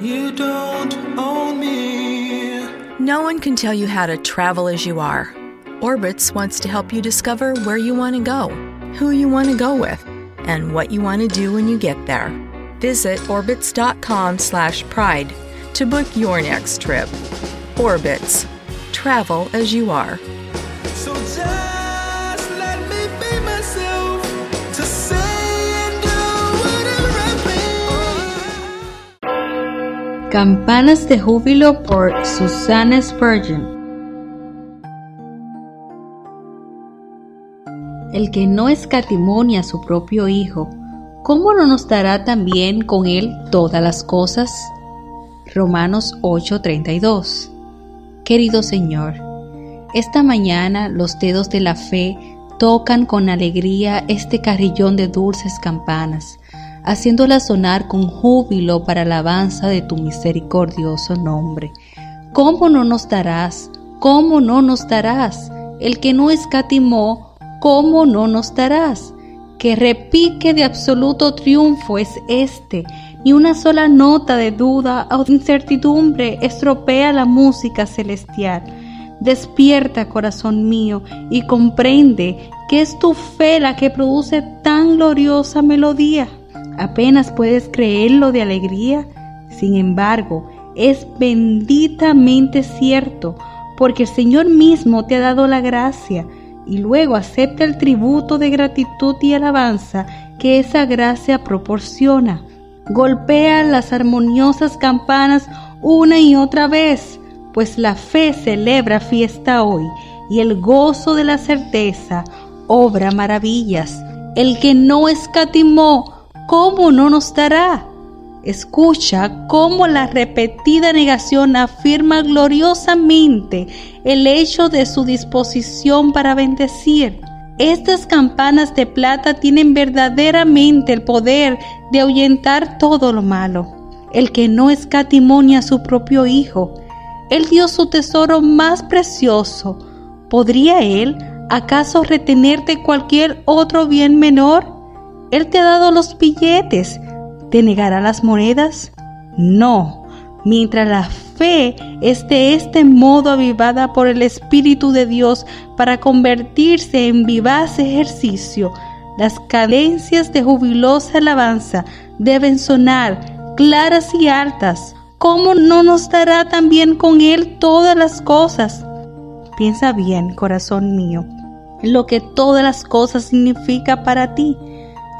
You don't own me. No one can tell you how to travel as you are. Orbitz wants to help you discover where you want to go, who you want to go with, and what you want to do when you get there. Visit orbitz.com/pride to book your next trip. Orbitz. Travel as you are. Campanas de Júbilo por Susanna Spurgeon. El que no escatimonia a su propio Hijo, ¿cómo no nos dará también con Él todas las cosas? Romanos 8:32 Querido Señor, esta mañana los dedos de la fe tocan con alegría este carrillón de dulces campanas, haciéndolas sonar con júbilo para alabanza de tu misericordioso nombre. ¿Cómo no nos darás? ¿Cómo no nos darás? El que no escatimó, ¿cómo no nos darás? Que repique de absoluto triunfo es este, ni una sola nota de duda o incertidumbre estropea la música celestial. Despierta, corazón mío, y comprende que es tu fe la que produce tan gloriosa melodía. Apenas puedes creerlo de alegría. Sin embargo, es benditamente cierto, porque el Señor mismo te ha dado la gracia, y luego acepta el tributo de gratitud y alabanza que esa gracia proporciona. Golpea las armoniosas campanas una y otra vez, pues la fe celebra fiesta hoy y el gozo de la certeza obra maravillas. El que no escatimó, ¿cómo no nos dará? Escucha cómo la repetida negación afirma gloriosamente el hecho de su disposición para bendecir. Estas campanas de plata tienen verdaderamente el poder de ahuyentar todo lo malo. El que no escatimonia a su propio Hijo, Él dio su tesoro más precioso. ¿Podría Él acaso retenerte cualquier otro bien menor? Él te ha dado los billetes, ¿te negará las monedas? No, mientras la fe es de este modo avivada por el Espíritu de Dios para convertirse en vivaz ejercicio, las cadencias de jubilosa alabanza deben sonar claras y altas. ¿Cómo no nos dará también con Él todas las cosas? Piensa bien, corazón mío, lo que todas las cosas significa para ti.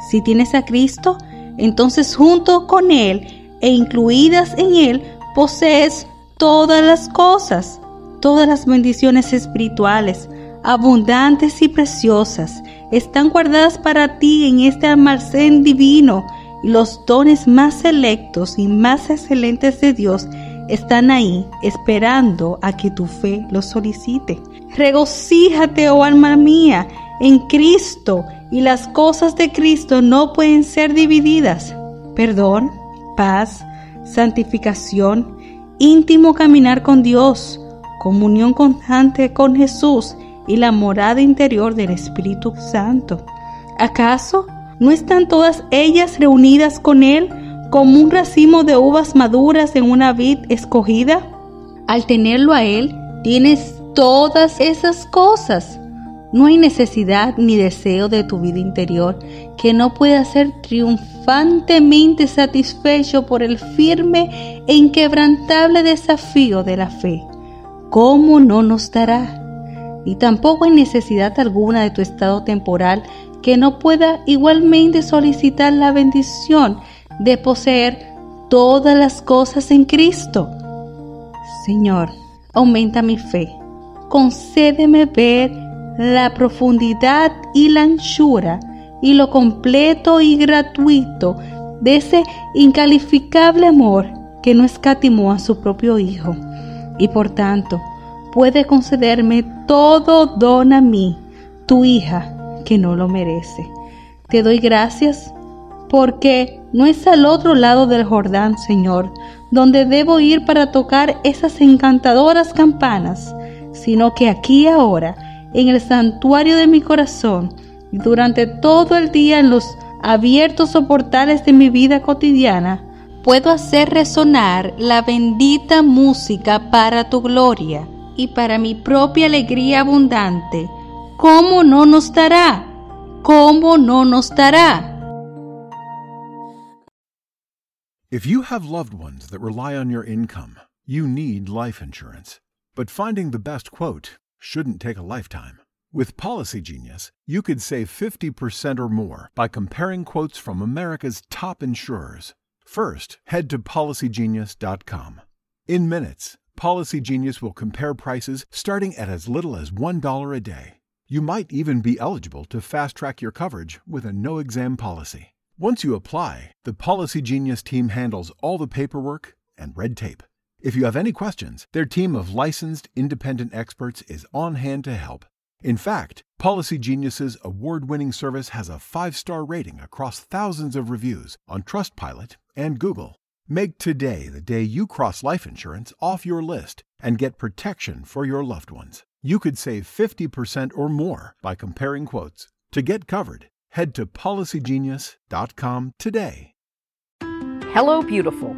Si tienes a Cristo, entonces junto con Él e incluidas en Él, posees todas las cosas, todas las bendiciones espirituales, abundantes y preciosas, están guardadas para ti en este almacén divino y los dones más selectos y más excelentes de Dios están ahí esperando a que tu fe los solicite. Regocíjate, oh alma mía, en Cristo y las cosas de Cristo no pueden ser divididas. Perdón, paz, santificación, íntimo caminar con Dios, comunión constante con Jesús y la morada interior del Espíritu Santo. ¿Acaso no están todas ellas reunidas con Él como un racimo de uvas maduras en una vid escogida? Al tenerlo a Él, tienes todas esas cosas. No hay necesidad ni deseo de tu vida interior que no pueda ser triunfantemente satisfecho por el firme e inquebrantable desafío de la fe. ¿Cómo no nos dará? Y tampoco hay necesidad alguna de tu estado temporal que no pueda igualmente solicitar la bendición de poseer todas las cosas en Cristo. Señor, aumenta mi fe. Concédeme ver la profundidad y la anchura y lo completo y gratuito de ese incalificable amor que no escatimó a su propio Hijo y por tanto puede concederme todo don a mí, tu hija, que no lo merece. Te doy gracias porque no es al otro lado del Jordán, Señor, donde debo ir para tocar esas encantadoras campanas, sino que aquí ahora, en el santuario de mi corazón, y durante todo el día en los abiertos soportales de mi vida cotidiana, puedo hacer resonar la bendita música para tu gloria y para mi propia alegría abundante. ¿Cómo no nos dará? ¿Cómo no nos dará? If you have loved ones that rely on your income, you need life insurance. But finding the best quote shouldn't take a lifetime. With Policy Genius, you could save 50% or more by comparing quotes from America's top insurers. First, head to policygenius.com. In minutes, Policy Genius will compare prices starting at as little as $1 a day. You might even be eligible to fast track your coverage with a no exam policy. Once you apply, the Policy Genius team handles all the paperwork and red tape. If you have any questions, their team of licensed independent experts is on hand to help. In fact, Policy Genius's award-winning service has a 5-star rating across thousands of reviews on Trustpilot and Google. Make today the day you cross life insurance off your list and get protection for your loved ones. You could save 50% or more by comparing quotes. To get covered, head to policygenius.com today. Hello, beautiful.